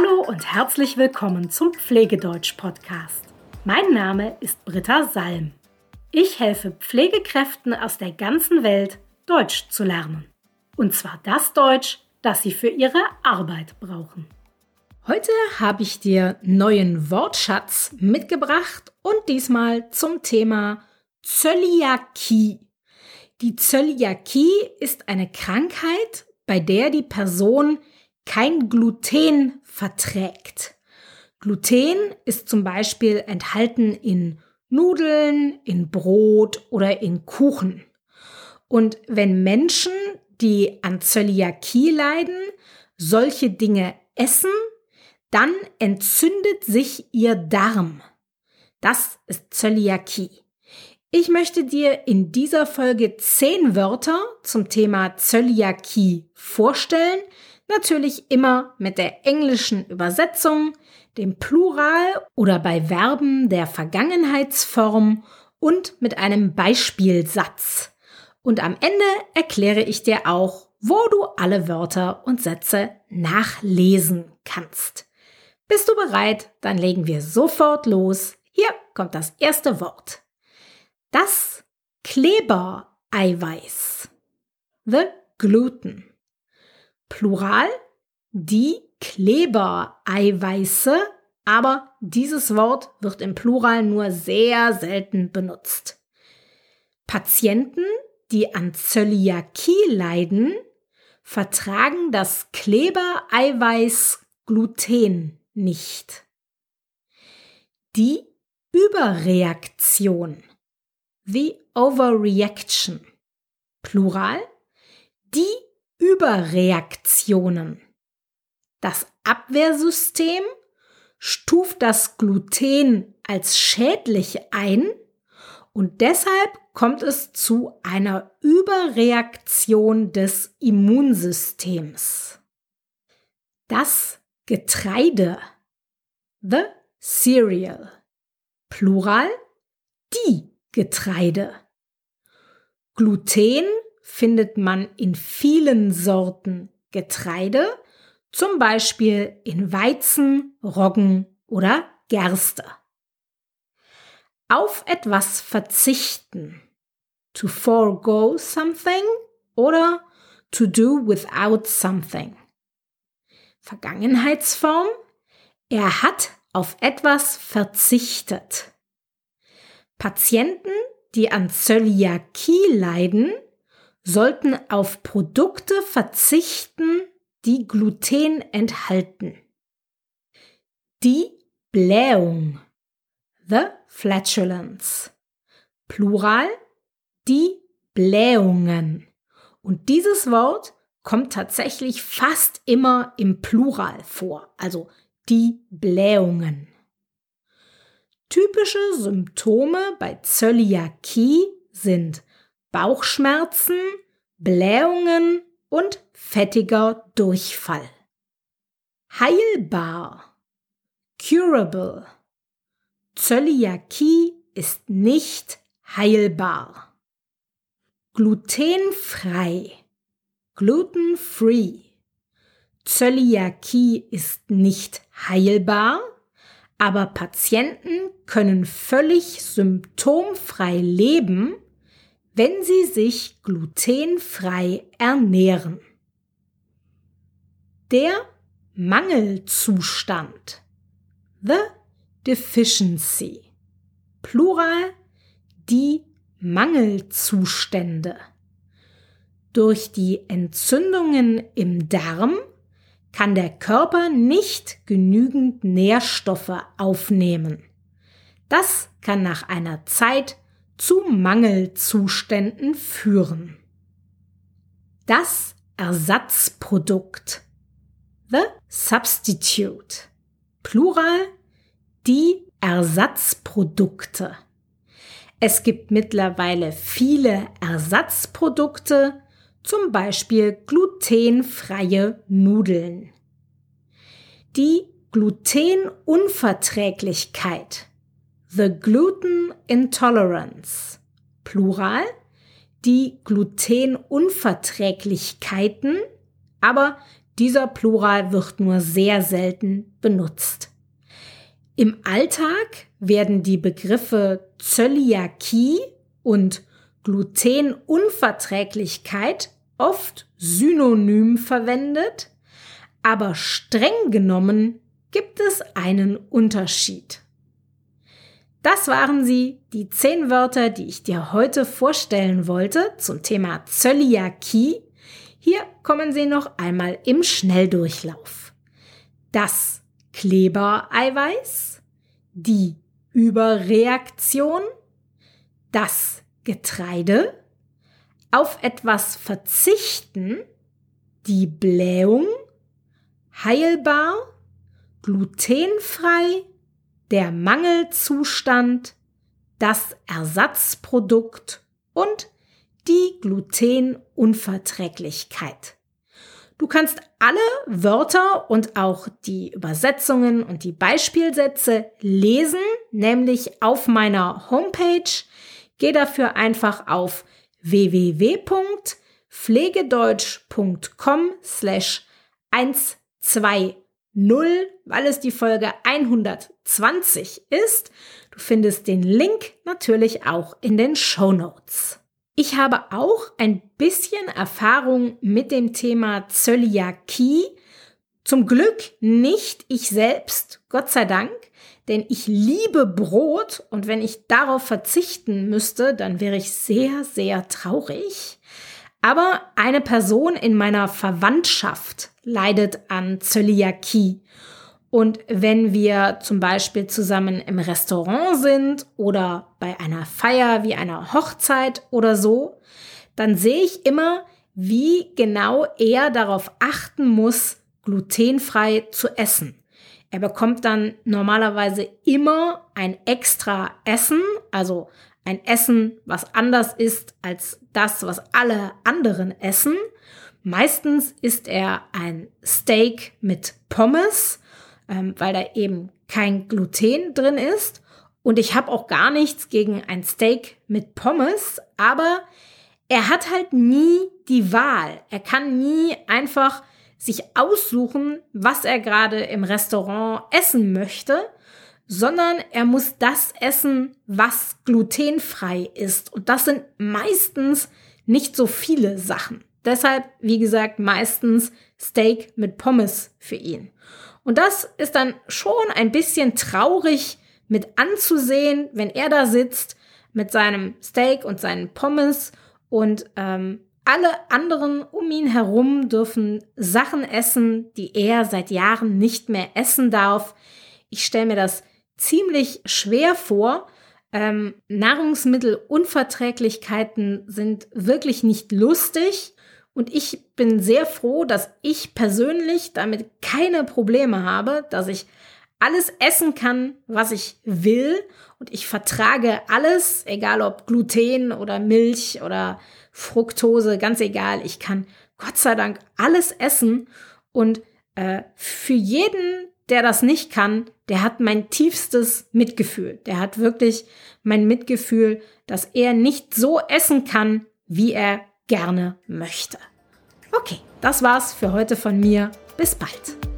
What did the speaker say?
Hallo und herzlich willkommen zum Pflegedeutsch-Podcast. Mein Name ist Britta Salm. Ich helfe Pflegekräften aus der ganzen Welt, Deutsch zu lernen. Und zwar das Deutsch, das sie für ihre Arbeit brauchen. Heute habe ich dir neuen Wortschatz mitgebracht und diesmal zum Thema Zöliakie. Die Zöliakie ist eine Krankheit, bei der die Person kein Gluten verträgt. Gluten ist zum Beispiel enthalten in Nudeln, in Brot oder in Kuchen. Und wenn Menschen, die an Zöliakie leiden, solche Dinge essen, dann entzündet sich ihr Darm. Das ist Zöliakie. Ich möchte dir in dieser Folge zehn Wörter zum Thema Zöliakie vorstellen, natürlich immer mit der englischen Übersetzung, dem Plural oder bei Verben der Vergangenheitsform und mit einem Beispielsatz. Und am Ende erkläre ich dir auch, wo du alle Wörter und Sätze nachlesen kannst. Bist du bereit? Dann legen wir sofort los. Hier kommt das erste Wort. Das Klebereiweiß. The gluten. Plural die Klebereiweiße, aber dieses Wort wird im Plural nur sehr selten benutzt. Patienten, die an Zöliakie leiden, vertragen das Klebereiweiß Gluten nicht. Die Überreaktion the overreaction. Plural. Die Überreaktionen. Das Abwehrsystem stuft das Gluten als schädlich ein und deshalb kommt es zu einer Überreaktion des Immunsystems. Das Getreide. The cereal. Plural. Die Getreide. Gluten findet man in vielen Sorten Getreide, zum Beispiel in Weizen, Roggen oder Gerste. Auf etwas verzichten. To forego something oder to do without something. Vergangenheitsform. Er hat auf etwas verzichtet. Patienten, die an Zöliakie leiden, sollten auf Produkte verzichten, die Gluten enthalten. Die Blähung. The flatulence. Plural. Die Blähungen. Und dieses Wort kommt tatsächlich fast immer im Plural vor, also die Blähungen. Typische Symptome bei Zöliakie sind Bauchschmerzen, Blähungen und fettiger Durchfall. Heilbar. Curable. Zöliakie ist nicht heilbar. Glutenfrei. Gluten-free. Zöliakie ist nicht heilbar aber Patienten können völlig symptomfrei leben, wenn sie sich glutenfrei ernähren. Der Mangelzustand. The deficiency. Plural die Mangelzustände. Durch die Entzündungen im Darm kann der Körper nicht genügend Nährstoffe aufnehmen. Das kann nach einer Zeit zu Mangelzuständen führen. Das Ersatzprodukt. The substitute. Plural. Die Ersatzprodukte. Es gibt mittlerweile viele Ersatzprodukte, zum Beispiel glutenfreie Nudeln. Die Glutenunverträglichkeit, the gluten intolerance, Plural, die Glutenunverträglichkeiten, aber dieser Plural wird nur sehr selten benutzt. Im Alltag werden die Begriffe Zöliakie und Glutenunverträglichkeit oft synonym verwendet, aber streng genommen gibt es einen Unterschied. Das waren sie, die zehn Wörter, die ich dir heute vorstellen wollte zum Thema Zöliakie. Hier kommen sie noch einmal im Schnelldurchlauf. Das Klebereiweiß, die Überreaktion, das Getreide, auf etwas verzichten, die Blähung, heilbar, glutenfrei, der Mangelzustand, das Ersatzprodukt und die Glutenunverträglichkeit. Du kannst alle Wörter und auch die Übersetzungen und die Beispielsätze lesen, nämlich auf meiner Homepage. Geh dafür einfach auf www.pflegedeutsch.com slash 120, weil es die Folge 120 ist. Du findest den Link natürlich auch in den Show Notes. Ich habe auch ein bisschen Erfahrung mit dem Thema Zöliakie. Zum Glück nicht ich selbst, Gott sei Dank, denn ich liebe Brot und wenn ich darauf verzichten müsste, dann wäre ich sehr, sehr traurig. Aber eine Person in meiner Verwandtschaft leidet an Zöliakie und wenn wir zum Beispiel zusammen im Restaurant sind oder bei einer Feier wie einer Hochzeit oder so, dann sehe ich immer, wie genau er darauf achten muss, glutenfrei zu essen. Er bekommt dann normalerweise immer ein extra Essen, also ein Essen, was anders ist als das, was alle anderen essen. Meistens isst er ein Steak mit Pommes ähm, weil da eben kein Gluten drin ist. Und ich habe auch gar nichts gegen ein Steak mit Pommes, aber er hat halt nie die Wahl. Er kann nie einfach sich aussuchen, was er gerade im Restaurant essen möchte, sondern er muss das essen, was glutenfrei ist. Und das sind meistens nicht so viele Sachen. Deshalb, wie gesagt, meistens Steak mit Pommes für ihn. Und das ist dann schon ein bisschen traurig mit anzusehen, wenn er da sitzt mit seinem Steak und seinen Pommes und ähm, alle anderen um ihn herum dürfen Sachen essen, die er seit Jahren nicht mehr essen darf. Ich stelle mir das ziemlich schwer vor. Ähm, Nahrungsmittelunverträglichkeiten sind wirklich nicht lustig und ich bin sehr froh, dass ich persönlich damit keine Probleme habe, dass ich alles essen kann, was ich will. Und ich vertrage alles, egal ob Gluten oder Milch oder Fructose, ganz egal. Ich kann Gott sei Dank alles essen. Und äh, für jeden, der das nicht kann, der hat mein tiefstes Mitgefühl. Der hat wirklich mein Mitgefühl, dass er nicht so essen kann, wie er gerne möchte. Okay, das war's für heute von mir. Bis bald.